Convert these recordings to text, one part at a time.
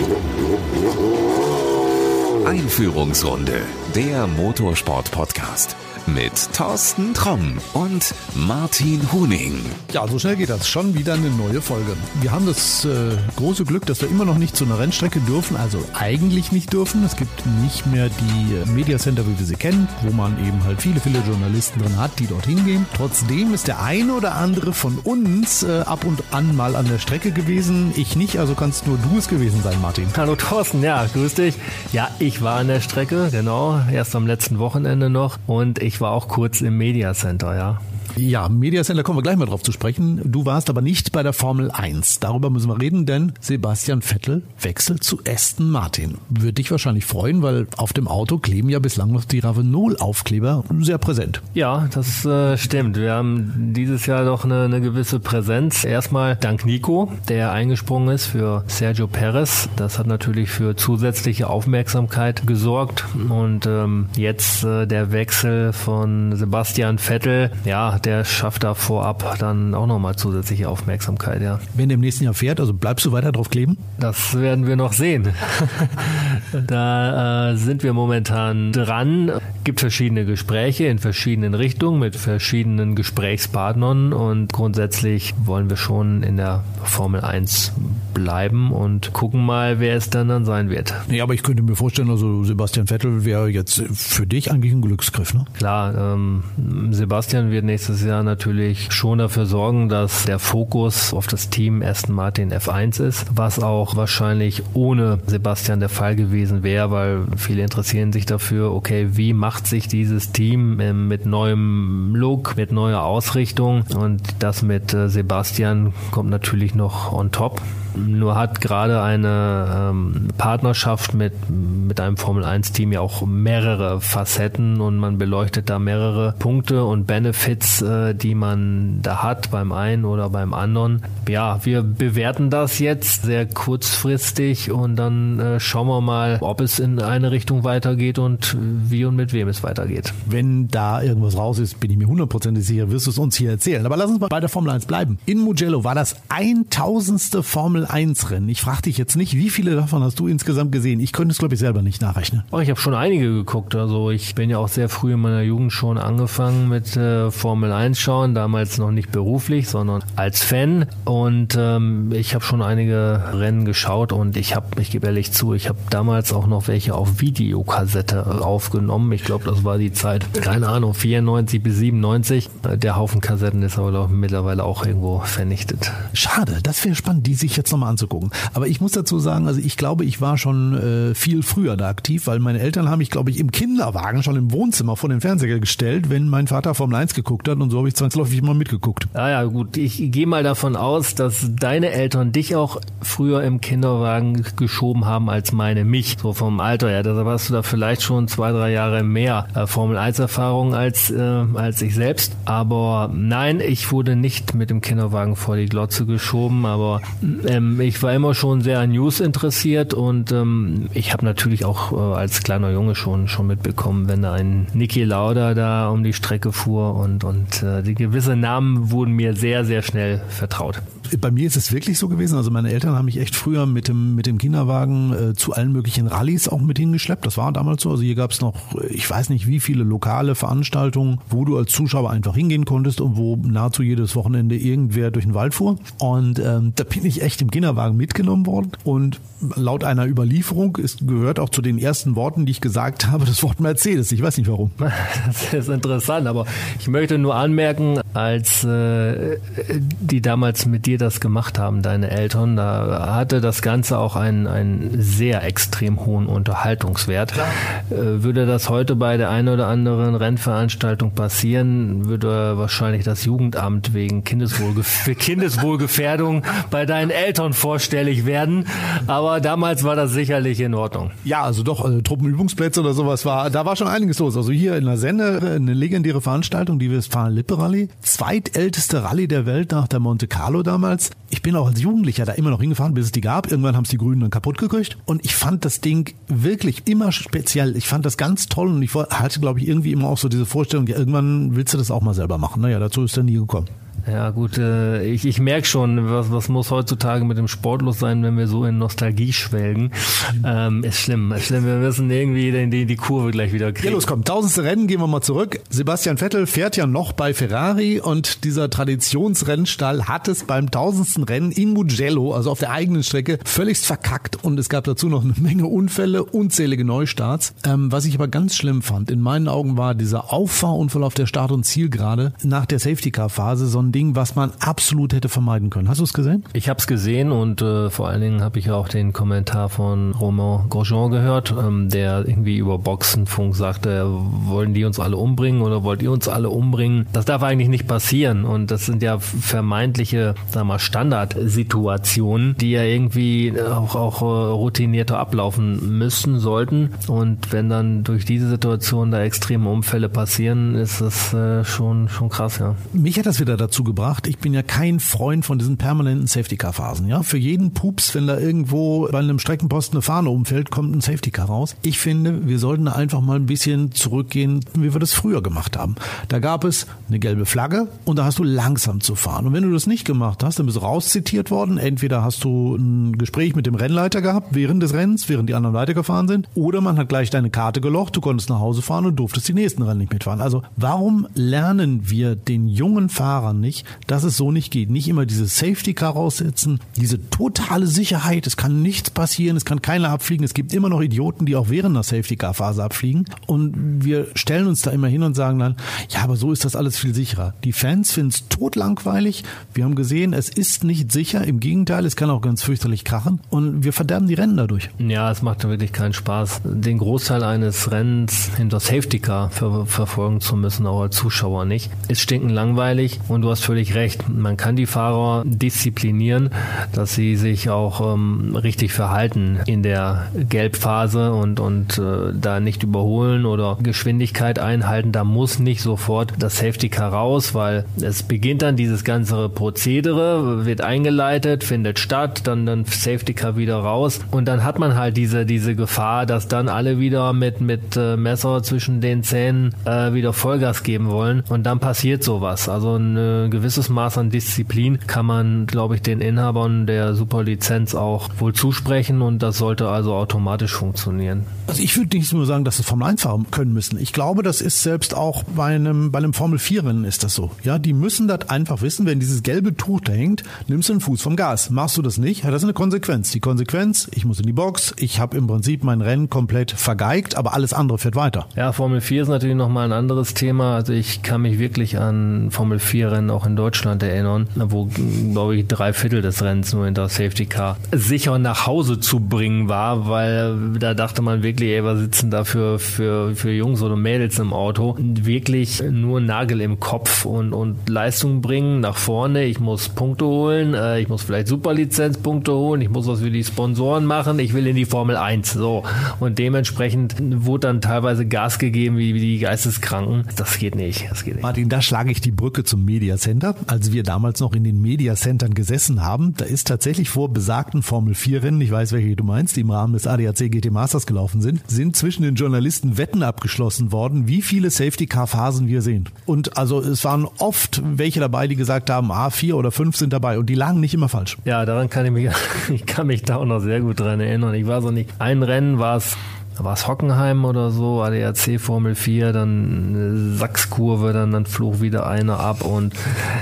よっよっよっ。Einführungsrunde, der Motorsport-Podcast mit Thorsten Tromm und Martin Huning. Ja, so schnell geht das. Schon wieder eine neue Folge. Wir haben das äh, große Glück, dass wir immer noch nicht zu einer Rennstrecke dürfen, also eigentlich nicht dürfen. Es gibt nicht mehr die äh, Media Center, wie wir sie kennen, wo man eben halt viele, viele Journalisten drin hat, die dorthin gehen. Trotzdem ist der eine oder andere von uns äh, ab und an mal an der Strecke gewesen. Ich nicht, also kannst nur du es gewesen sein, Martin. Hallo Thorsten, ja, grüß dich. Ja, ich war an der Strecke, genau, erst am letzten Wochenende noch und ich war auch kurz im Media Center, ja. Ja, Media Center kommen wir gleich mal drauf zu sprechen. Du warst aber nicht bei der Formel 1. Darüber müssen wir reden, denn Sebastian Vettel wechselt zu Aston Martin. Würde dich wahrscheinlich freuen, weil auf dem Auto kleben ja bislang noch die Ravenol-Aufkleber sehr präsent. Ja, das äh, stimmt. Wir haben dieses Jahr doch eine, eine gewisse Präsenz. Erstmal dank Nico, der eingesprungen ist für Sergio Perez. Das hat natürlich für zusätzliche Aufmerksamkeit gesorgt. Und ähm, jetzt äh, der Wechsel von Sebastian Vettel. Ja, der schafft da vorab dann auch nochmal zusätzliche Aufmerksamkeit, ja. Wenn der im nächsten Jahr fährt, also bleibst du weiter drauf kleben? Das werden wir noch sehen. da äh, sind wir momentan dran. Gibt verschiedene Gespräche in verschiedenen Richtungen mit verschiedenen Gesprächspartnern und grundsätzlich wollen wir schon in der Formel 1 bleiben und gucken mal, wer es dann dann sein wird. Nee, aber ich könnte mir vorstellen, also Sebastian Vettel wäre jetzt für dich eigentlich ein Glücksgriff, ne? Klar, ähm, Sebastian wird nächstes Jahr natürlich schon dafür sorgen, dass der Fokus auf das Team Aston Martin F1 ist, was auch wahrscheinlich ohne Sebastian der Fall gewesen wäre, weil viele interessieren sich dafür, okay, wie macht sich dieses Team ähm, mit neuem Look, mit neuer Ausrichtung und das mit äh, Sebastian kommt natürlich noch on top. Nur hat gerade eine ähm, Partnerschaft mit, mit einem Formel-1-Team ja auch mehrere Facetten und man beleuchtet da mehrere Punkte und Benefits, äh, die man da hat beim einen oder beim anderen. Ja, wir bewerten das jetzt sehr kurzfristig und dann äh, schauen wir mal, ob es in eine Richtung weitergeht und wie und mit wem es weitergeht. Wenn da irgendwas raus ist, bin ich mir hundertprozentig sicher, wirst du es uns hier erzählen. Aber lass uns mal bei der Formel 1 bleiben. In Mugello war das 1000. Formel 1 Rennen. Ich frage dich jetzt nicht, wie viele davon hast du insgesamt gesehen? Ich könnte es, glaube ich, selber nicht nachrechnen. Oh, ich habe schon einige geguckt. Also ich bin ja auch sehr früh in meiner Jugend schon angefangen mit äh, Formel 1 schauen. Damals noch nicht beruflich, sondern als Fan. Und ähm, ich habe schon einige Rennen geschaut und ich habe, ich gebe ehrlich zu, ich habe damals auch noch welche auf Videokassette aufgenommen. Ich glaube, das war die Zeit, keine Ahnung, 94 bis 97. Der Haufen Kassetten ist aber mittlerweile auch irgendwo vernichtet. Schade, das wäre spannend, die sich jetzt nochmal anzugucken. Aber ich muss dazu sagen, also ich glaube, ich war schon äh, viel früher da aktiv, weil meine Eltern haben mich, glaube ich, im Kinderwagen schon im Wohnzimmer vor den Fernseher gestellt, wenn mein Vater Formel 1 geguckt hat und so habe ich zwangsläufig immer mitgeguckt. Ah ja, gut, ich gehe mal davon aus, dass deine Eltern dich auch früher im Kinderwagen geschoben haben als meine mich, so vom Alter her. Deshalb hast du da vielleicht schon zwei, drei Jahre mehr äh, Formel 1 Erfahrung als, äh, als ich selbst. Aber nein, ich wurde nicht mit dem Kinderwagen vor die Glotze geschoben, aber ähm, ich war immer schon sehr an News interessiert und ähm, ich habe natürlich auch äh, als kleiner Junge schon schon mitbekommen, wenn da ein Niki Lauda da um die Strecke fuhr und und äh, die gewisse Namen wurden mir sehr sehr schnell vertraut. Bei mir ist es wirklich so gewesen. Also meine Eltern haben mich echt früher mit dem mit dem Kinderwagen äh, zu allen möglichen Rallyes auch mit hingeschleppt. Das war damals so. Also hier gab es noch, ich weiß nicht wie viele lokale Veranstaltungen, wo du als Zuschauer einfach hingehen konntest und wo nahezu jedes Wochenende irgendwer durch den Wald fuhr. Und ähm, da bin ich echt im Kinderwagen mitgenommen worden. Und laut einer Überlieferung ist gehört auch zu den ersten Worten, die ich gesagt habe, das Wort Mercedes. Ich weiß nicht warum. Das ist interessant, aber ich möchte nur anmerken, als äh, die damals mit dir das gemacht haben, deine Eltern, da hatte das Ganze auch einen, einen sehr extrem hohen Unterhaltungswert. Äh, würde das heute bei der einen oder anderen Rennveranstaltung passieren, würde wahrscheinlich das Jugendamt wegen Kindeswohlgef Kindeswohlgefährdung bei deinen Eltern vorstellig werden. Aber damals war das sicherlich in Ordnung. Ja, also doch, äh, Truppenübungsplätze oder sowas war, da war schon einiges los. Also hier in der Sende eine legendäre Veranstaltung, die Westfalen-Lippe-Rallye. Zweitälteste Rallye der Welt nach der Monte Carlo damals. Ich bin auch als Jugendlicher da immer noch hingefahren, bis es die gab. Irgendwann haben es die Grünen dann kaputt gekriegt. Und ich fand das Ding wirklich immer speziell. Ich fand das ganz toll und ich hatte, glaube ich, irgendwie immer auch so diese Vorstellung, ja, irgendwann willst du das auch mal selber machen. Naja, dazu ist dann nie gekommen. Ja gut, äh, ich, ich merke schon, was, was muss heutzutage mit dem Sportlos sein, wenn wir so in Nostalgie schwelgen. Ähm, ist schlimm, ist schlimm. Wir müssen irgendwie die, die, die Kurve gleich wieder kriegen. Ja, los, komm, tausendste Rennen, gehen wir mal zurück. Sebastian Vettel fährt ja noch bei Ferrari und dieser Traditionsrennstall hat es beim tausendsten Rennen in Mugello, also auf der eigenen Strecke, völligst verkackt und es gab dazu noch eine Menge Unfälle, unzählige Neustarts. Ähm, was ich aber ganz schlimm fand, in meinen Augen war dieser Auffahrunfall auf der Start- und Zielgerade nach der Safety-Car-Phase so Ding, was man absolut hätte vermeiden können. Hast du es gesehen? Ich habe es gesehen und äh, vor allen Dingen habe ich auch den Kommentar von Romain Grosjean gehört, ähm, der irgendwie über Boxenfunk sagte, wollen die uns alle umbringen oder wollt ihr uns alle umbringen? Das darf eigentlich nicht passieren und das sind ja vermeintliche, sagen wir Standardsituationen, die ja irgendwie auch, auch äh, routinierter ablaufen müssen sollten und wenn dann durch diese Situation da extreme Unfälle passieren, ist das äh, schon schon krass, ja. Mich hat das wieder dazu gebracht. Ich bin ja kein Freund von diesen permanenten Safety-Car-Phasen. Ja, für jeden Pups, wenn da irgendwo bei einem Streckenposten eine Fahne umfällt, kommt ein Safety-Car raus. Ich finde, wir sollten einfach mal ein bisschen zurückgehen, wie wir das früher gemacht haben. Da gab es eine gelbe Flagge und da hast du langsam zu fahren. Und wenn du das nicht gemacht hast, dann bist du rauszitiert worden. Entweder hast du ein Gespräch mit dem Rennleiter gehabt während des Rennens, während die anderen weitergefahren sind, oder man hat gleich deine Karte gelocht, du konntest nach Hause fahren und durftest die nächsten Rennen nicht mitfahren. Also warum lernen wir den jungen Fahrern nicht, dass es so nicht geht. Nicht immer diese Safety Car raussetzen, diese totale Sicherheit, es kann nichts passieren, es kann keiner abfliegen, es gibt immer noch Idioten, die auch während der Safety Car Phase abfliegen und wir stellen uns da immer hin und sagen dann, ja, aber so ist das alles viel sicherer. Die Fans finden es totlangweilig. Wir haben gesehen, es ist nicht sicher, im Gegenteil, es kann auch ganz fürchterlich krachen und wir verderben die Rennen dadurch. Ja, es macht wirklich keinen Spaß, den Großteil eines Rennens hinter Safety Car ver verfolgen zu müssen, auch als Zuschauer nicht. Ist stinken langweilig und du hast völlig recht. Man kann die Fahrer disziplinieren, dass sie sich auch ähm, richtig verhalten in der Gelbphase und, und äh, da nicht überholen oder Geschwindigkeit einhalten. Da muss nicht sofort das Safety Car raus, weil es beginnt dann dieses ganze Prozedere, wird eingeleitet, findet statt, dann dann Safety Car wieder raus und dann hat man halt diese, diese Gefahr, dass dann alle wieder mit, mit äh, Messer zwischen den Zähnen äh, wieder Vollgas geben wollen und dann passiert sowas. Also ein gewisses Maß an Disziplin kann man, glaube ich, den Inhabern der Superlizenz auch wohl zusprechen und das sollte also automatisch funktionieren. Also ich würde nicht nur sagen, dass es Formel 1 fahren können müssen. Ich glaube, das ist selbst auch bei einem, bei einem Formel 4 Rennen ist das so. Ja, die müssen das einfach wissen, wenn dieses gelbe Tuch da hängt, nimmst du den Fuß vom Gas. Machst du das nicht, hat das eine Konsequenz. Die Konsequenz, ich muss in die Box, ich habe im Prinzip mein Rennen komplett vergeigt, aber alles andere fährt weiter. Ja, Formel 4 ist natürlich nochmal ein anderes Thema. Also ich kann mich wirklich an Formel 4 Rennen auch in Deutschland erinnern, wo, glaube ich, drei Viertel des Rennens nur in der Safety Car sicher nach Hause zu bringen war, weil da dachte man wirklich, ey, was sitzen da für, für, für Jungs oder Mädels im Auto? Wirklich nur Nagel im Kopf und, und Leistung bringen nach vorne. Ich muss Punkte holen, äh, ich muss vielleicht Superlizenzpunkte holen, ich muss was für die Sponsoren machen, ich will in die Formel 1. So. Und dementsprechend wurde dann teilweise Gas gegeben wie, wie die Geisteskranken. Das geht nicht. Das geht nicht. Martin, da schlage ich die Brücke zum Media Center. Als wir damals noch in den Media Centern gesessen haben, da ist tatsächlich vor besagten Formel 4 Rennen, ich weiß welche du meinst, die im Rahmen des ADAC GT Masters gelaufen sind, sind zwischen den Journalisten Wetten abgeschlossen worden, wie viele Safety Car Phasen wir sehen. Und also es waren oft welche dabei, die gesagt haben, ah, vier oder fünf sind dabei und die lagen nicht immer falsch. Ja, daran kann ich mich, ich kann mich da auch noch sehr gut dran erinnern. Ich war so nicht, ein Rennen war es war es Hockenheim oder so, ADAC Formel 4, dann Sachskurve, dann, dann flog wieder einer ab und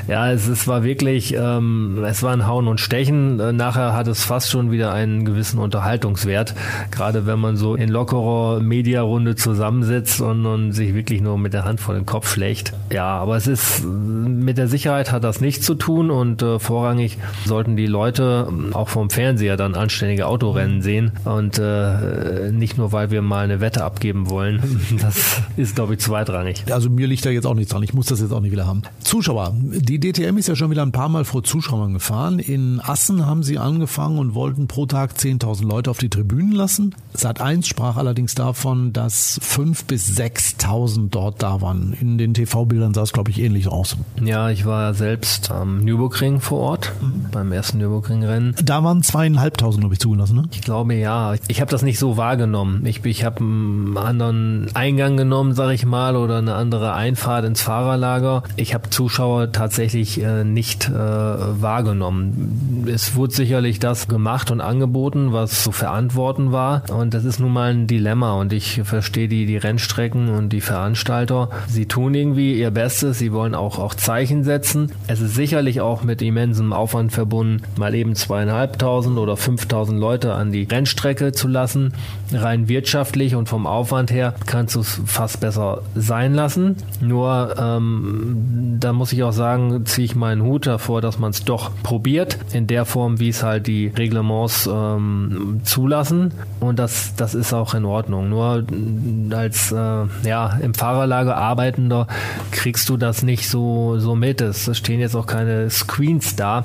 ja, es, es war wirklich, ähm, es war ein Hauen und Stechen. Nachher hat es fast schon wieder einen gewissen Unterhaltungswert, gerade wenn man so in lockerer Mediarunde zusammensitzt und, und sich wirklich nur mit der Hand vor den Kopf schlägt. Ja, aber es ist, mit der Sicherheit hat das nichts zu tun und äh, vorrangig sollten die Leute auch vom Fernseher dann anständige Autorennen sehen und äh, nicht nur weil weil wir mal eine Wette abgeben wollen. Das ist, glaube ich, zweitrangig. Also mir liegt da jetzt auch nichts dran. Ich muss das jetzt auch nicht wieder haben. Zuschauer. Die DTM ist ja schon wieder ein paar Mal vor Zuschauern gefahren. In Assen haben sie angefangen und wollten pro Tag 10.000 Leute auf die Tribünen lassen. Sat 1 sprach allerdings davon, dass 5.000 bis 6.000 dort da waren. In den TV-Bildern sah es, glaube ich, ähnlich aus. Ja, ich war selbst am Nürburgring vor Ort, mhm. beim ersten Nürburgring-Rennen. Da waren zweieinhalbtausend, glaube ich, zugelassen, ne? Ich glaube, ja. Ich habe das nicht so wahrgenommen. Ich ich, ich habe einen anderen Eingang genommen, sage ich mal, oder eine andere Einfahrt ins Fahrerlager. Ich habe Zuschauer tatsächlich äh, nicht äh, wahrgenommen. Es wurde sicherlich das gemacht und angeboten, was zu verantworten war. Und das ist nun mal ein Dilemma. Und ich verstehe die, die Rennstrecken und die Veranstalter. Sie tun irgendwie ihr Bestes. Sie wollen auch, auch Zeichen setzen. Es ist sicherlich auch mit immensem Aufwand verbunden, mal eben zweieinhalbtausend oder fünftausend Leute an die Rennstrecke zu lassen. Rein wirtschaftlich und vom Aufwand her kannst du es fast besser sein lassen. Nur ähm, da muss ich auch sagen, ziehe ich meinen Hut davor, dass man es doch probiert, in der Form, wie es halt die Reglements ähm, zulassen. Und das, das ist auch in Ordnung. Nur als äh, ja, im Fahrerlager Arbeitender kriegst du das nicht so, so mit. Es stehen jetzt auch keine Screens da,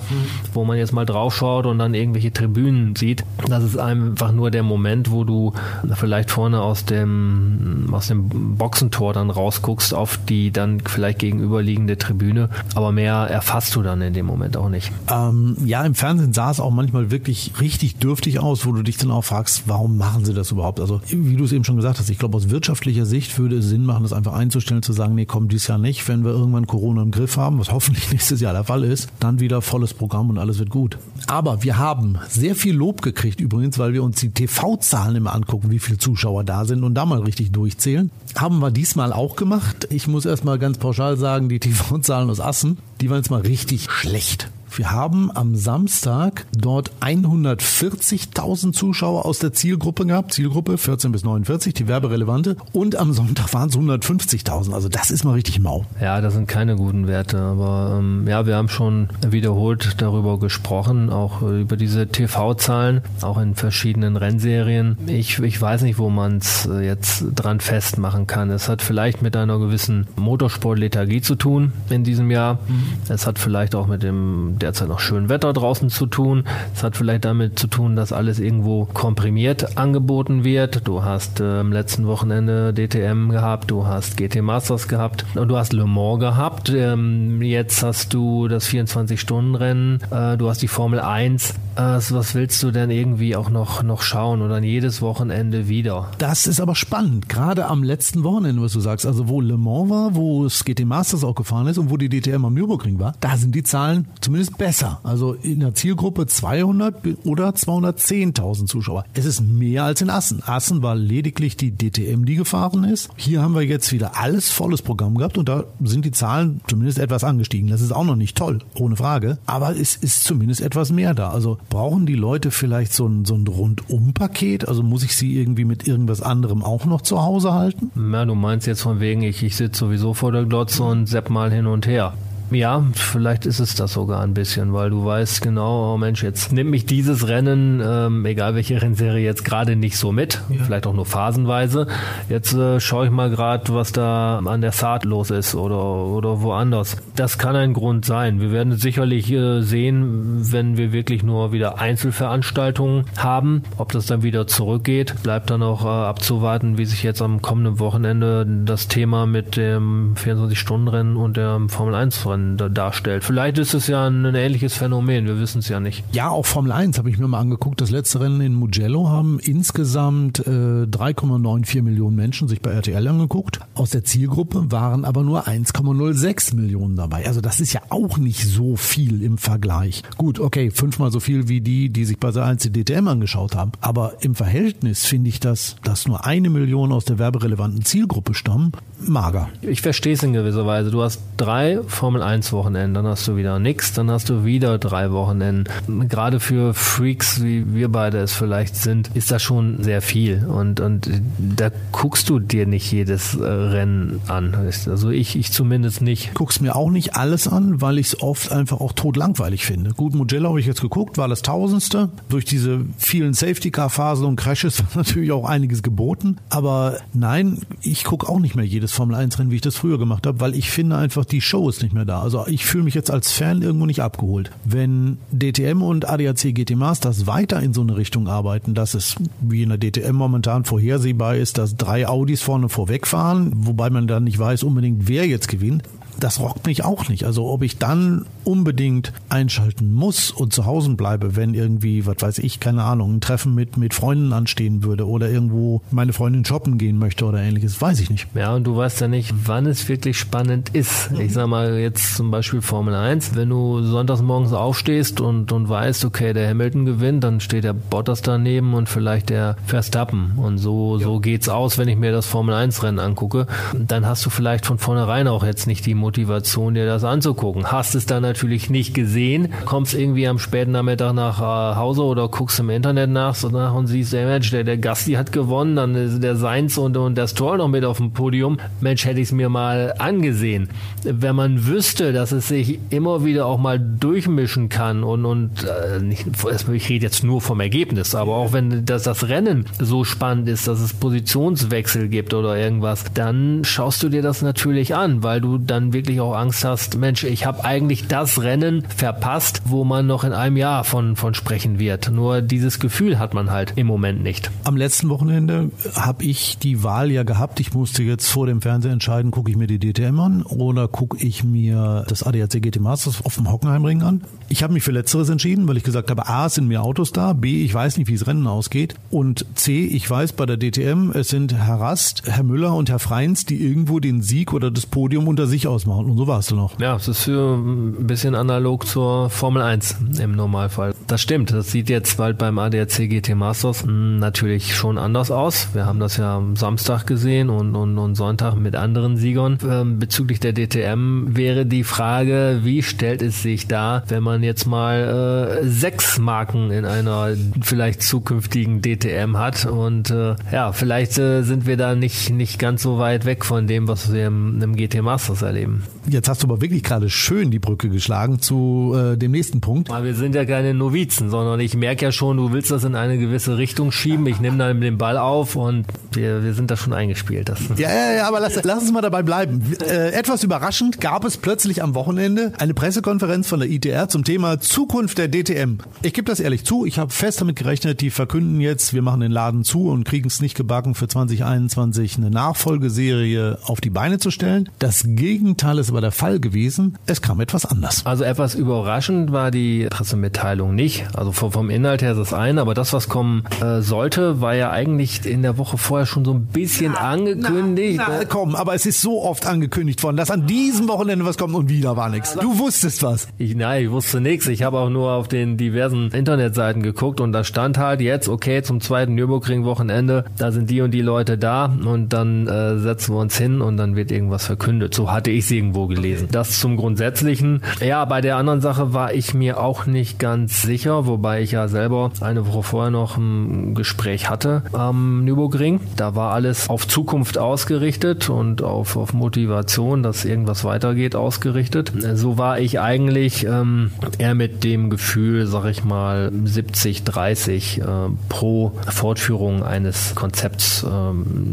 wo man jetzt mal draufschaut und dann irgendwelche Tribünen sieht. Das ist einfach nur der Moment, wo du vielleicht vorne aus dem, aus dem Boxentor dann rausguckst auf die dann vielleicht gegenüberliegende Tribüne. Aber mehr erfasst du dann in dem Moment auch nicht. Ähm, ja, im Fernsehen sah es auch manchmal wirklich richtig dürftig aus, wo du dich dann auch fragst, warum machen sie das überhaupt? Also, wie du es eben schon gesagt hast, ich glaube, aus wirtschaftlicher Sicht würde es Sinn machen, das einfach einzustellen, zu sagen, nee, komm, dieses Jahr nicht. Wenn wir irgendwann Corona im Griff haben, was hoffentlich nächstes Jahr der Fall ist, dann wieder volles Programm und alles wird gut. Aber wir haben sehr viel Lob gekriegt übrigens, weil wir uns die TV-Zahlen immer angucken, wie viele Zuschauer da sind und da mal richtig durchzählen. Haben wir diesmal auch gemacht. Ich muss erstmal ganz pauschal sagen, die TV-Zahlen aus Assen, die waren jetzt mal richtig schlecht. Wir haben am Samstag dort 140.000 Zuschauer aus der Zielgruppe gehabt, Zielgruppe 14 bis 49, die werberelevante. Und am Sonntag waren es 150.000. Also das ist mal richtig mau. Ja, das sind keine guten Werte. Aber ähm, ja, wir haben schon wiederholt darüber gesprochen, auch über diese TV-Zahlen, auch in verschiedenen Rennserien. Ich, ich weiß nicht, wo man es äh, jetzt dran festmachen kann. Es hat vielleicht mit einer gewissen Motorsport-Lethargie zu tun in diesem Jahr. Mhm. Es hat vielleicht auch mit dem derzeit noch schön Wetter draußen zu tun. Es hat vielleicht damit zu tun, dass alles irgendwo komprimiert angeboten wird. Du hast äh, im letzten Wochenende DTM gehabt, du hast GT Masters gehabt und du hast Le Mans gehabt. Ähm, jetzt hast du das 24-Stunden-Rennen, äh, du hast die Formel 1. Äh, was willst du denn irgendwie auch noch, noch schauen oder jedes Wochenende wieder? Das ist aber spannend, gerade am letzten Wochenende, was du sagst. Also wo Le Mans war, wo es GT Masters auch gefahren ist und wo die DTM am Nürburgring war, da sind die Zahlen zumindest ist besser. Also in der Zielgruppe 200 oder 210.000 Zuschauer. Es ist mehr als in Assen. Assen war lediglich die DTM, die gefahren ist. Hier haben wir jetzt wieder alles volles Programm gehabt und da sind die Zahlen zumindest etwas angestiegen. Das ist auch noch nicht toll, ohne Frage. Aber es ist zumindest etwas mehr da. Also brauchen die Leute vielleicht so ein, so ein Rundum-Paket? Also muss ich sie irgendwie mit irgendwas anderem auch noch zu Hause halten? Ja, du meinst jetzt von wegen, ich, ich sitze sowieso vor der Glotze und sepp mal hin und her. Ja, vielleicht ist es das sogar ein bisschen, weil du weißt genau, oh Mensch, jetzt nimmt mich dieses Rennen, ähm, egal welche Rennserie jetzt gerade nicht so mit, ja. vielleicht auch nur phasenweise. Jetzt äh, schaue ich mal gerade, was da an der Saat los ist oder, oder woanders. Das kann ein Grund sein. Wir werden sicherlich äh, sehen, wenn wir wirklich nur wieder Einzelveranstaltungen haben, ob das dann wieder zurückgeht. Bleibt dann auch äh, abzuwarten, wie sich jetzt am kommenden Wochenende das Thema mit dem 24-Stunden-Rennen und dem Formel 1-Rennen dann darstellt. Vielleicht ist es ja ein, ein ähnliches Phänomen, wir wissen es ja nicht. Ja, auch Formel 1 habe ich mir mal angeguckt. Das letzte Rennen in Mugello haben insgesamt äh, 3,94 Millionen Menschen sich bei RTL angeguckt. Aus der Zielgruppe waren aber nur 1,06 Millionen dabei. Also das ist ja auch nicht so viel im Vergleich. Gut, okay, fünfmal so viel wie die, die sich bei der 1 DTM angeschaut haben. Aber im Verhältnis finde ich das, dass nur eine Million aus der werberelevanten Zielgruppe stammen, mager. Ich verstehe es in gewisser Weise. Du hast drei Formel 1 Wochenenden, dann hast du wieder nix, dann hast du wieder drei Wochenenden. Gerade für Freaks, wie wir beide es vielleicht sind, ist das schon sehr viel. Und, und da guckst du dir nicht jedes äh, Rennen an. Also ich, ich zumindest nicht. Guck's mir auch nicht alles an, weil ich es oft einfach auch totlangweilig finde. Gut, Mugello habe ich jetzt geguckt, war das Tausendste. Durch diese vielen Safety-Car-Phasen und Crashes war natürlich auch einiges geboten. Aber nein, ich gucke auch nicht mehr jedes Formel 1-Rennen, wie ich das früher gemacht habe, weil ich finde einfach, die Show ist nicht mehr da. Also ich fühle mich jetzt als Fan irgendwo nicht abgeholt. Wenn DTM und ADAC GT Masters weiter in so eine Richtung arbeiten, dass es wie in der DTM momentan vorhersehbar ist, dass drei Audis vorne vorwegfahren, wobei man dann nicht weiß unbedingt, wer jetzt gewinnt, das rockt mich auch nicht. Also ob ich dann unbedingt einschalten muss und zu Hause bleibe, wenn irgendwie, was weiß ich, keine Ahnung, ein Treffen mit, mit Freunden anstehen würde oder irgendwo meine Freundin shoppen gehen möchte oder ähnliches, weiß ich nicht. Ja, und du weißt ja nicht, wann es wirklich spannend ist. Ich sag mal jetzt zum Beispiel Formel 1, wenn du sonntags morgens aufstehst und, und weißt, okay, der Hamilton gewinnt, dann steht der Bottas daneben und vielleicht der Verstappen. Und so, ja. so geht's aus, wenn ich mir das Formel 1 Rennen angucke. Dann hast du vielleicht von vornherein auch jetzt nicht die Motivation, dir das anzugucken. Hast es dann natürlich nicht gesehen, kommst irgendwie am späten Nachmittag nach äh, Hause oder guckst im Internet nach, und siehst, der Mensch, der, der Gasti hat gewonnen, dann ist der Seins und, und der Stroll noch mit auf dem Podium. Mensch, hätte ich es mir mal angesehen. Wenn man wüsste, dass es sich immer wieder auch mal durchmischen kann und, und äh, nicht, ich rede jetzt nur vom Ergebnis, aber auch wenn das, das Rennen so spannend ist, dass es Positionswechsel gibt oder irgendwas, dann schaust du dir das natürlich an, weil du dann wirklich auch Angst hast, Mensch, ich habe eigentlich das Rennen verpasst, wo man noch in einem Jahr von, von sprechen wird. Nur dieses Gefühl hat man halt im Moment nicht. Am letzten Wochenende habe ich die Wahl ja gehabt. Ich musste jetzt vor dem Fernseher entscheiden, gucke ich mir die DTM an oder gucke ich mir das ADAC GT Masters auf dem Hockenheimring an. Ich habe mich für Letzteres entschieden, weil ich gesagt habe, A, sind mehr Autos da, B, ich weiß nicht, wie das Rennen ausgeht und C, ich weiß bei der DTM, es sind Herr Rast, Herr Müller und Herr Freins, die irgendwo den Sieg oder das Podium unter sich ausmachen und so warst du noch. Ja, es ist für ein bisschen analog zur Formel 1 im Normalfall. Das stimmt, das sieht jetzt bald beim ADAC GT Masters natürlich schon anders aus. Wir haben das ja am Samstag gesehen und, und, und Sonntag mit anderen Siegern. Ähm, bezüglich der DTM wäre die Frage, wie stellt es sich da, wenn man jetzt mal äh, sechs Marken in einer vielleicht zukünftigen DTM hat und äh, ja, vielleicht äh, sind wir da nicht, nicht ganz so weit weg von dem, was wir im, im GT Masters erleben. Jetzt hast du aber wirklich gerade schön die Brücke geschlagen zu äh, dem nächsten Punkt. Aber wir sind ja keine Novizen, sondern ich merke ja schon, du willst das in eine gewisse Richtung schieben. Ich nehme dann den Ball auf und wir, wir sind da schon eingespielt. Das ja, ja, ja, aber lass, lass uns mal dabei bleiben. Äh, etwas überraschend gab es plötzlich am Wochenende eine Pressekonferenz von der ITR zum Thema Zukunft der DTM. Ich gebe das ehrlich zu, ich habe fest damit gerechnet, die verkünden jetzt, wir machen den Laden zu und kriegen es nicht gebacken, für 2021 eine Nachfolgeserie auf die Beine zu stellen. Das Gegenteil ist aber der Fall gewesen. Es kam etwas anders. Also etwas überraschend war die Pressemitteilung nicht. Also vom Inhalt her ist es ein, aber das, was kommen äh, sollte, war ja eigentlich in der Woche vorher schon so ein bisschen na, angekündigt. Na, na, komm, aber es ist so oft angekündigt worden, dass an diesem Wochenende was kommt und wieder war nichts. Du wusstest was. Ich, nein, ich wusste nichts. Ich habe auch nur auf den diversen Internetseiten geguckt und da stand halt jetzt, okay, zum zweiten Nürburgring-Wochenende, da sind die und die Leute da und dann äh, setzen wir uns hin und dann wird irgendwas verkündet. So hatte ich es irgendwo gelesen. Das zum Grundsätzlichen. Ja, bei der anderen Sache war ich mir auch nicht ganz sicher, wobei ich ja selber eine Woche vorher noch ein Gespräch hatte am Nürburgring. Da war alles auf Zukunft ausgerichtet und auf, auf Motivation, dass irgendwas weitergeht, ausgerichtet. So war ich eigentlich ähm, eher mit dem Gefühl, sag ich mal, 70, 30 äh, pro Fortführung eines Konzepts äh,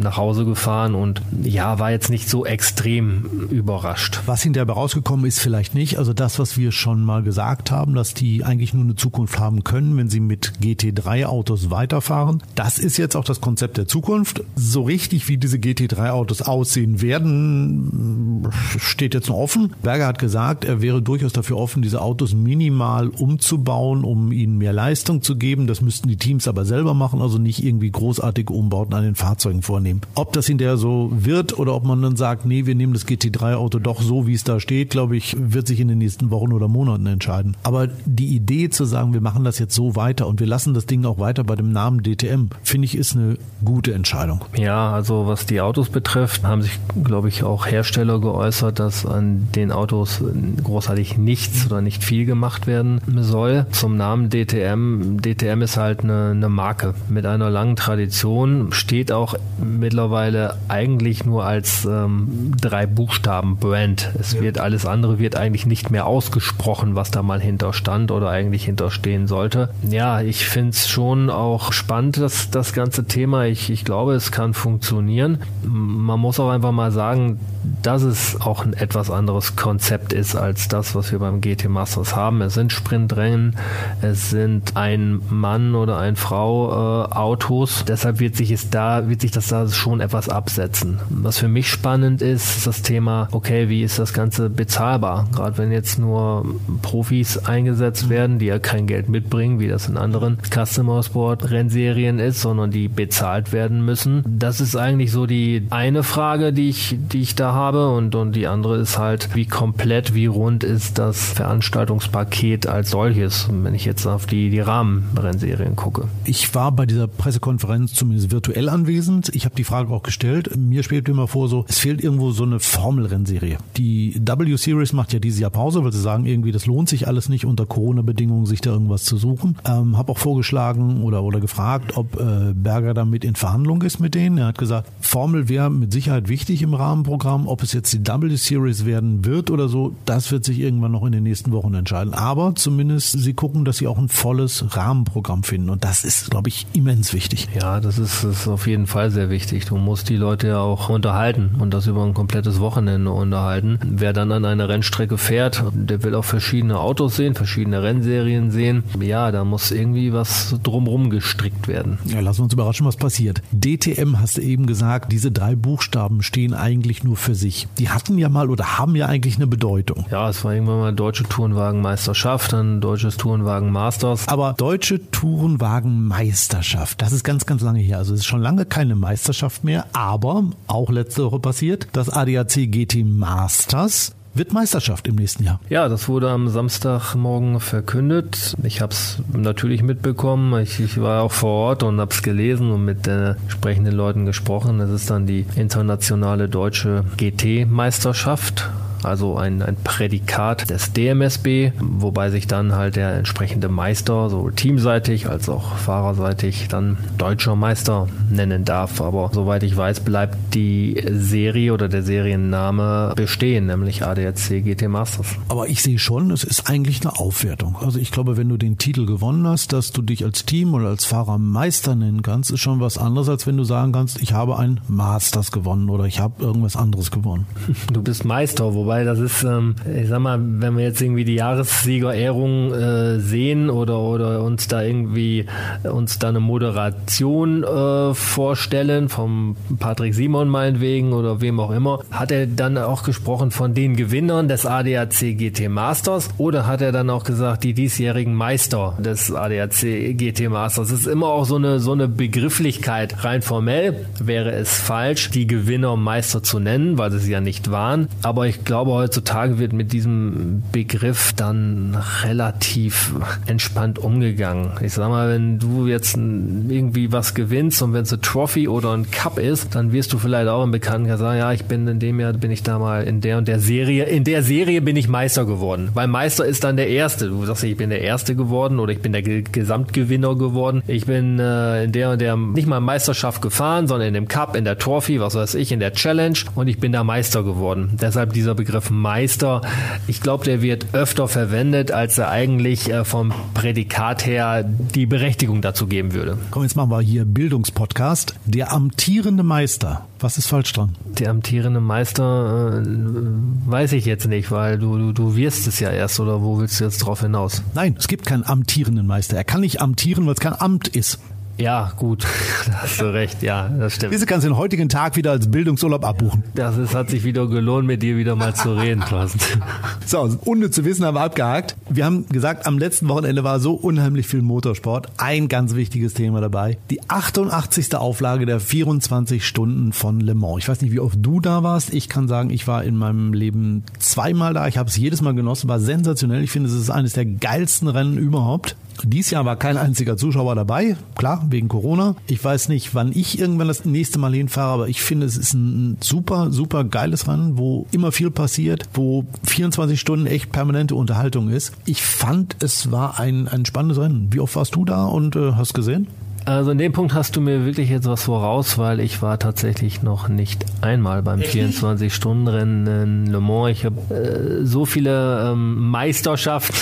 nach Hause gefahren und ja, war jetzt nicht so extrem überrascht. Was hinterher rausgekommen ist, vielleicht nicht. Also das, was wir schon mal gesagt haben, dass die eigentlich nur eine Zukunft haben können, wenn sie mit GT3-Autos weiterfahren. Das ist jetzt auch das Konzept der Zukunft. So richtig, wie diese GT3-Autos aussehen werden, steht jetzt noch offen. Berger hat gesagt, er wäre durchaus dafür offen, diese Autos minimal umzubauen, um ihnen mehr Leistung zu geben. Das müssten die Teams aber selber machen, also nicht irgendwie großartige Umbauten an den Fahrzeugen vornehmen. Ob das hinterher so wird oder ob man dann sagt, nee, wir nehmen das GT3-Auto doch so, wie es da steht, glaube ich, wird sich in den nächsten Wochen oder Monaten entscheiden. Aber die Idee zu sagen, wir machen das jetzt so weiter und wir lassen das Ding auch weiter bei dem Namen DTM, finde ich, ist eine gute Entscheidung. Ja, also was die Autos betrifft, haben sich, glaube ich, auch Hersteller geäußert, dass an den Autos großartig nichts oder nicht viel gemacht werden soll. Zum Namen DTM. DTM ist halt eine, eine Marke mit einer langen Tradition, steht auch mittlerweile eigentlich nur als ähm, drei Buchstaben Brand. Es ja. wird alles andere wird eigentlich nicht mehr ausgesprochen, was da mal hinter stand oder eigentlich hinterstehen sollte. Ja, ich finde es schon auch spannend, dass das ganze Thema. Ich, ich glaube, es kann funktionieren. Man muss auch einfach mal sagen, dass es auch ein etwas anderes Konzept ist als das, was wir beim GT Masters haben. Es sind Sprintrennen, es sind ein Mann oder eine Frau äh, Autos. Deshalb wird sich es da, wird sich das da schon etwas absetzen. Was für mich spannend ist, ist das Thema, okay, okay, wie ist das Ganze bezahlbar? Gerade wenn jetzt nur Profis eingesetzt werden, die ja kein Geld mitbringen, wie das in anderen Customer Sport Rennserien ist, sondern die bezahlt werden müssen. Das ist eigentlich so die eine Frage, die ich, die ich da habe und, und die andere ist halt, wie komplett, wie rund ist das Veranstaltungspaket als solches, wenn ich jetzt auf die, die Rahmenrennserien gucke. Ich war bei dieser Pressekonferenz zumindest virtuell anwesend. Ich habe die Frage auch gestellt. Mir spielt immer vor so, es fehlt irgendwo so eine Formelrennserie. Die W-Series macht ja dieses Jahr Pause, weil sie sagen, irgendwie, das lohnt sich alles nicht unter Corona-Bedingungen, sich da irgendwas zu suchen. Ähm, habe auch vorgeschlagen oder, oder gefragt, ob äh, Berger damit in Verhandlung ist mit denen. Er hat gesagt, Formel wäre mit Sicherheit wichtig im Rahmenprogramm. Ob es jetzt die W-Series werden wird oder so, das wird sich irgendwann noch in den nächsten Wochen entscheiden. Aber zumindest sie gucken, dass sie auch ein volles Rahmenprogramm finden. Und das ist, glaube ich, immens wichtig. Ja, das ist, ist auf jeden Fall sehr wichtig. Du musst die Leute ja auch unterhalten und das über ein komplettes Wochenende unterhalten. Wer dann an einer Rennstrecke fährt, der will auch verschiedene Autos sehen, verschiedene Rennserien sehen. Ja, da muss irgendwie was drumrum gestrickt werden. Ja, lass uns überraschen, was passiert. DTM hast du eben gesagt, diese drei Buchstaben stehen eigentlich nur für sich. Die hatten ja mal oder haben ja eigentlich eine Bedeutung. Ja, es war irgendwann mal Deutsche Tourenwagenmeisterschaft, dann Deutsches Tourenwagen Masters. Aber Deutsche Tourenwagenmeisterschaft, das ist ganz, ganz lange her. Also es ist schon lange keine Meisterschaft mehr, aber auch letzte Woche passiert, das ADAC GT Masters wird Meisterschaft im nächsten Jahr. Ja, das wurde am Samstagmorgen verkündet. Ich habe es natürlich mitbekommen. Ich, ich, war auch vor Ort und habe es gelesen und mit äh, entsprechenden Leuten gesprochen. Es ist dann die internationale deutsche GT-Meisterschaft also ein, ein Prädikat des DMSB, wobei sich dann halt der entsprechende Meister, sowohl teamseitig als auch fahrerseitig, dann deutscher Meister nennen darf. Aber soweit ich weiß, bleibt die Serie oder der Serienname bestehen, nämlich ADAC GT Masters. Aber ich sehe schon, es ist eigentlich eine Aufwertung. Also ich glaube, wenn du den Titel gewonnen hast, dass du dich als Team oder als Fahrer Meister nennen kannst, ist schon was anderes, als wenn du sagen kannst, ich habe ein Masters gewonnen oder ich habe irgendwas anderes gewonnen. Du bist Meister, wobei weil das ist, ähm, ich sag mal, wenn wir jetzt irgendwie die Jahressiegerehrung äh, sehen oder, oder uns da irgendwie uns da eine Moderation äh, vorstellen vom Patrick Simon meinetwegen oder wem auch immer, hat er dann auch gesprochen von den Gewinnern des ADAC GT Masters oder hat er dann auch gesagt, die diesjährigen Meister des ADAC GT Masters? Das ist immer auch so eine, so eine Begrifflichkeit. Rein formell wäre es falsch, die Gewinner Meister zu nennen, weil sie ja nicht waren. Aber ich glaube, glaube, heutzutage wird mit diesem Begriff dann relativ entspannt umgegangen. Ich sag mal, wenn du jetzt irgendwie was gewinnst und wenn es eine Trophy oder ein Cup ist, dann wirst du vielleicht auch im Bekannten sagen, ja, ich bin in dem Jahr, bin ich da mal in der und der Serie, in der Serie bin ich Meister geworden. Weil Meister ist dann der Erste. Du sagst, ich bin der Erste geworden oder ich bin der Gesamtgewinner geworden. Ich bin äh, in der und der nicht mal Meisterschaft gefahren, sondern in dem Cup, in der Trophy, was weiß ich, in der Challenge und ich bin da Meister geworden. Deshalb dieser Begriff Begriff Meister, ich glaube, der wird öfter verwendet, als er eigentlich äh, vom Prädikat her die Berechtigung dazu geben würde. Komm, jetzt machen wir hier Bildungspodcast. Der amtierende Meister. Was ist falsch dran? Der amtierende Meister äh, weiß ich jetzt nicht, weil du, du, du wirst es ja erst oder wo willst du jetzt drauf hinaus? Nein, es gibt keinen amtierenden Meister. Er kann nicht amtieren, weil es kein Amt ist. Ja, gut, da hast du recht, ja, das stimmt. Diese kannst du den heutigen Tag wieder als Bildungsurlaub abbuchen. Das ist, hat sich wieder gelohnt, mit dir wieder mal zu reden, Thorsten. So, ohne zu wissen haben wir abgehakt. Wir haben gesagt, am letzten Wochenende war so unheimlich viel Motorsport. Ein ganz wichtiges Thema dabei. Die 88. Auflage der 24 Stunden von Le Mans. Ich weiß nicht, wie oft du da warst. Ich kann sagen, ich war in meinem Leben zweimal da. Ich habe es jedes Mal genossen, war sensationell. Ich finde, es ist eines der geilsten Rennen überhaupt. Dies Jahr war kein einziger Zuschauer dabei, klar, wegen Corona. Ich weiß nicht, wann ich irgendwann das nächste Mal hinfahre, aber ich finde, es ist ein super, super geiles Rennen, wo immer viel passiert, wo 24 Stunden echt permanente Unterhaltung ist. Ich fand, es war ein, ein spannendes Rennen. Wie oft warst du da und äh, hast gesehen? Also in dem Punkt hast du mir wirklich jetzt was voraus, weil ich war tatsächlich noch nicht einmal beim 24-Stunden-Rennen in Le Mans. Ich habe äh, so viele ähm, Meisterschaften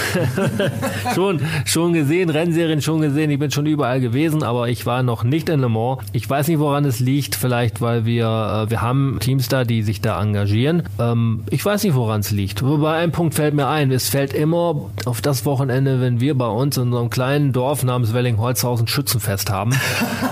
schon, schon gesehen, Rennserien schon gesehen. Ich bin schon überall gewesen, aber ich war noch nicht in Le Mans. Ich weiß nicht, woran es liegt. Vielleicht, weil wir, äh, wir haben Teams da, die sich da engagieren. Ähm, ich weiß nicht, woran es liegt. Wobei ein Punkt fällt mir ein. Es fällt immer auf das Wochenende, wenn wir bei uns in so einem kleinen Dorf namens Wellingholzhausen Schützenfest haben haben.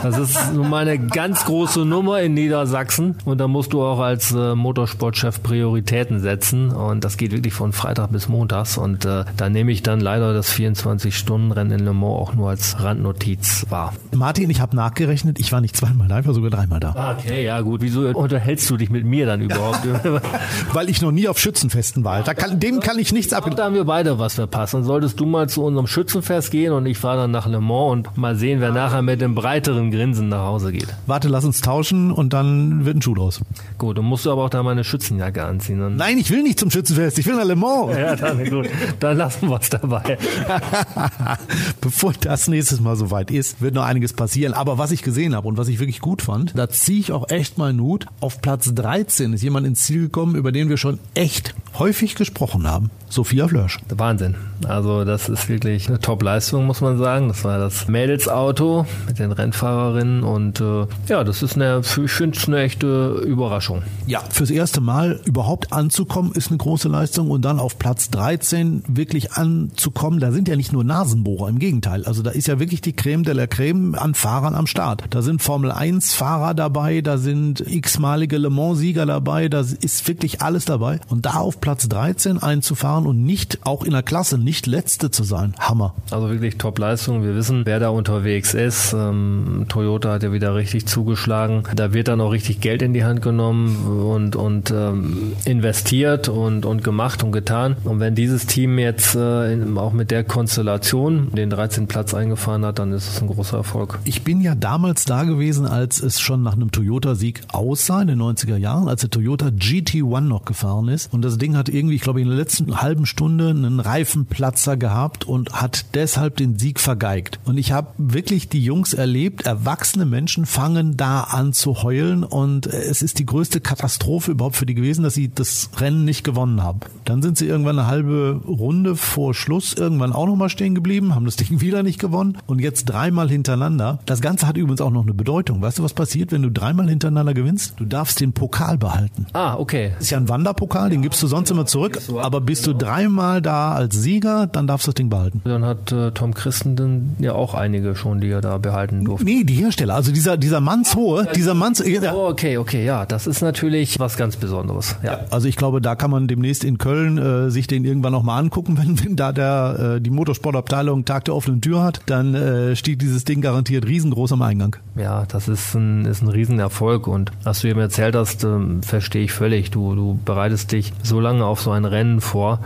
Das ist nun mal eine ganz große Nummer in Niedersachsen und da musst du auch als äh, Motorsportchef Prioritäten setzen und das geht wirklich von Freitag bis Montags und äh, da nehme ich dann leider das 24-Stunden-Rennen in Le Mans auch nur als Randnotiz wahr. Martin, ich habe nachgerechnet, ich war nicht zweimal da, ich war sogar dreimal da. Okay, ja gut. Wieso unterhältst du dich mit mir dann überhaupt? Weil ich noch nie auf Schützenfesten war. Da kann, dem kann ich nichts ab. Da haben wir beide was verpasst. Dann solltest du mal zu unserem Schützenfest gehen und ich fahre dann nach Le Mans und mal sehen, wer nachher mit dem breiteren Grinsen nach Hause geht. Warte, lass uns tauschen und dann wird ein Schuh draus. Gut, dann musst du aber auch da meine Schützenjacke anziehen. Nein, ich will nicht zum Schützenfest, ich will nach Le Mans. ja, dann gut. Dann lassen wir es dabei. Bevor das nächstes Mal soweit ist, wird noch einiges passieren. Aber was ich gesehen habe und was ich wirklich gut fand, da ziehe ich auch echt mal Hut. Auf Platz 13 ist jemand ins Ziel gekommen, über den wir schon echt häufig gesprochen haben. Sophia Flörsch. Wahnsinn. Also das ist wirklich eine Top-Leistung, muss man sagen. Das war das Mädelsauto mit den Rennfahrerinnen und äh, ja, das ist eine, ich finde es eine echte Überraschung. Ja, fürs erste Mal überhaupt anzukommen, ist eine große Leistung und dann auf Platz 13 wirklich anzukommen, da sind ja nicht nur Nasenbohrer, im Gegenteil. Also da ist ja wirklich die Creme de la Creme an Fahrern am Start. Da sind Formel 1 Fahrer dabei, da sind x-malige Le Mans Sieger dabei, da ist wirklich alles dabei. Und da auf Platz 13 einzufahren und nicht auch in der Klasse nicht letzte zu sein, Hammer. Also wirklich Top-Leistung. Wir wissen, wer da unterwegs ist. Ähm, Toyota hat ja wieder richtig zugeschlagen. Da wird dann auch richtig Geld in die Hand genommen und, und ähm, investiert und, und gemacht und getan. Und wenn dieses Team jetzt äh, in, auch mit der Konstellation den 13. Platz eingefahren hat, dann ist es ein großer Erfolg. Ich bin ja damals da gewesen, als es schon nach einem Toyota-Sieg aussah in den 90er Jahren, als der Toyota GT1 noch gefahren ist. Und das Ding hat irgendwie, ich glaube, in der letzten halben Stunde einen Reifenplatzer gehabt und hat deshalb den Sieg vergeigt. Und ich habe wirklich die Jungs erlebt, erwachsene Menschen fangen da an zu heulen und es ist die größte Katastrophe überhaupt für die gewesen, dass sie das Rennen nicht gewonnen haben. Dann sind sie irgendwann eine halbe Runde vor Schluss irgendwann auch nochmal stehen geblieben, haben das Ding wieder nicht gewonnen und jetzt dreimal hintereinander. Das Ganze hat übrigens auch noch eine Bedeutung. Weißt du, was passiert, wenn du dreimal hintereinander gewinnst? Du darfst den Pokal behalten. Ah, okay. Das ist ja ein Wanderpokal, den gibst du sonst immer zurück. Aber bist du dreimal da als Sieger, dann darfst du das Ding behalten. Dann hat äh, Tom Christenden ja auch einige schon, die er da behalten durfte. Nee, die Hersteller, also dieser, dieser mannshohe, dieser Manns, ja, Oh, okay, okay, ja, das ist natürlich was ganz Besonderes. Ja. Also ich glaube, da kann man demnächst in Köln äh, sich den irgendwann noch mal angucken, wenn, wenn da der äh, die Motorsportabteilung Tag der offenen Tür hat, dann äh, steht dieses Ding garantiert riesengroß am Eingang. Ja, das ist ein, ist ein Riesenerfolg und was du eben erzählt hast, ähm, verstehe ich völlig. Du, du bereitest dich so lange auf so ein Rennen vor,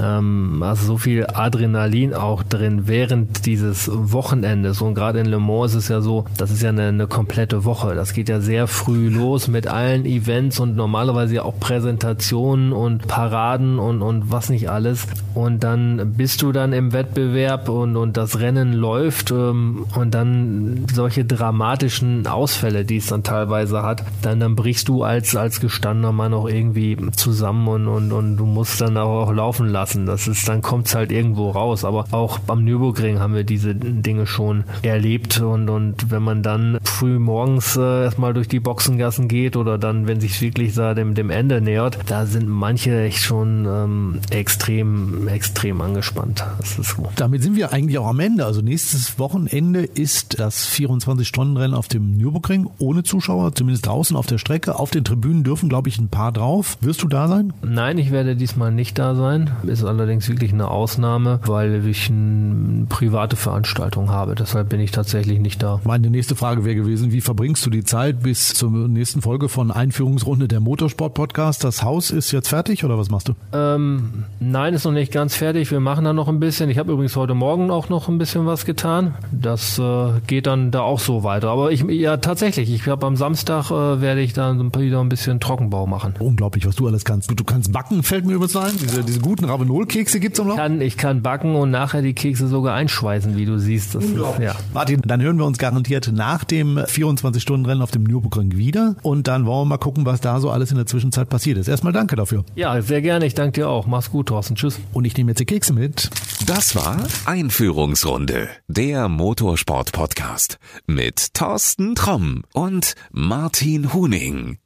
ähm, hast so viel Adrenalin auch drin während dieses Wochenendes und gerade in Le Mans ist es ja so, das ist ja eine, eine komplette Woche. Das geht ja sehr früh los mit allen Events und normalerweise ja auch Präsentationen und Paraden und, und was nicht alles. Und dann bist du dann im Wettbewerb und, und das Rennen läuft ähm, und dann solche dramatischen Ausfälle, die es dann teilweise hat, dann, dann brichst du als, als gestandener Mann auch irgendwie zusammen und, und, und du musst dann auch laufen lassen. Das ist, dann kommt es halt irgendwo raus. Aber auch beim Nürburgring haben wir diese Dinge schon erlebt und, und wenn man dann früh morgens äh, erstmal durch die Boxengassen geht oder dann, wenn sich wirklich da dem, dem Ende nähert, da sind manche echt schon ähm, extrem, extrem angespannt. Das ist so. Damit sind wir eigentlich auch am Ende. Also nächstes Wochenende ist das 24-Stunden-Rennen auf dem Nürburgring ohne Zuschauer, zumindest draußen auf der Strecke. Auf den Tribünen dürfen, glaube ich, ein paar drauf. Wirst du da sein? Nein, ich werde diesmal nicht da sein. Ist allerdings wirklich eine Ausnahme, weil ich eine private Veranstaltung habe. Deshalb bin ich tatsächlich nicht da. Meine nächste Frage wäre gewesen, wie verbringst du die Zeit bis zur nächsten Folge von Einführungsrunde der Motorsport-Podcast? Das Haus ist jetzt fertig oder was machst du? Ähm, nein, ist noch nicht ganz fertig. Wir machen da noch ein bisschen. Ich habe übrigens heute Morgen auch noch ein bisschen was getan. Das äh, geht dann da auch so weiter. Aber ich, ja, tatsächlich. Ich habe am Samstag äh, werde ich dann wieder ein bisschen Trockenbau machen. Unglaublich, was du alles kannst. Du, du kannst backen, fällt mir übrigens ein. Diese, diese guten Ravenol-Kekse gibt's am Laufen. Kann, ich kann backen und nachher die Kekse sogar einschweißen, wie du siehst. Das ist, ja. Martin, dann hören wir uns garantiert nach dem 24-Stunden-Rennen auf dem Nürburgring wieder und dann wollen wir mal gucken, was da so alles in der Zwischenzeit passiert ist. Erstmal danke dafür. ja, sehr gerne. Ich danke dir auch. Mach's gut, Thorsten. Tschüss. Und ich nehme jetzt die Kekse mit. Das war Einführungsrunde, der Motorsport-Podcast mit Thorsten Tromm und Martin Huning.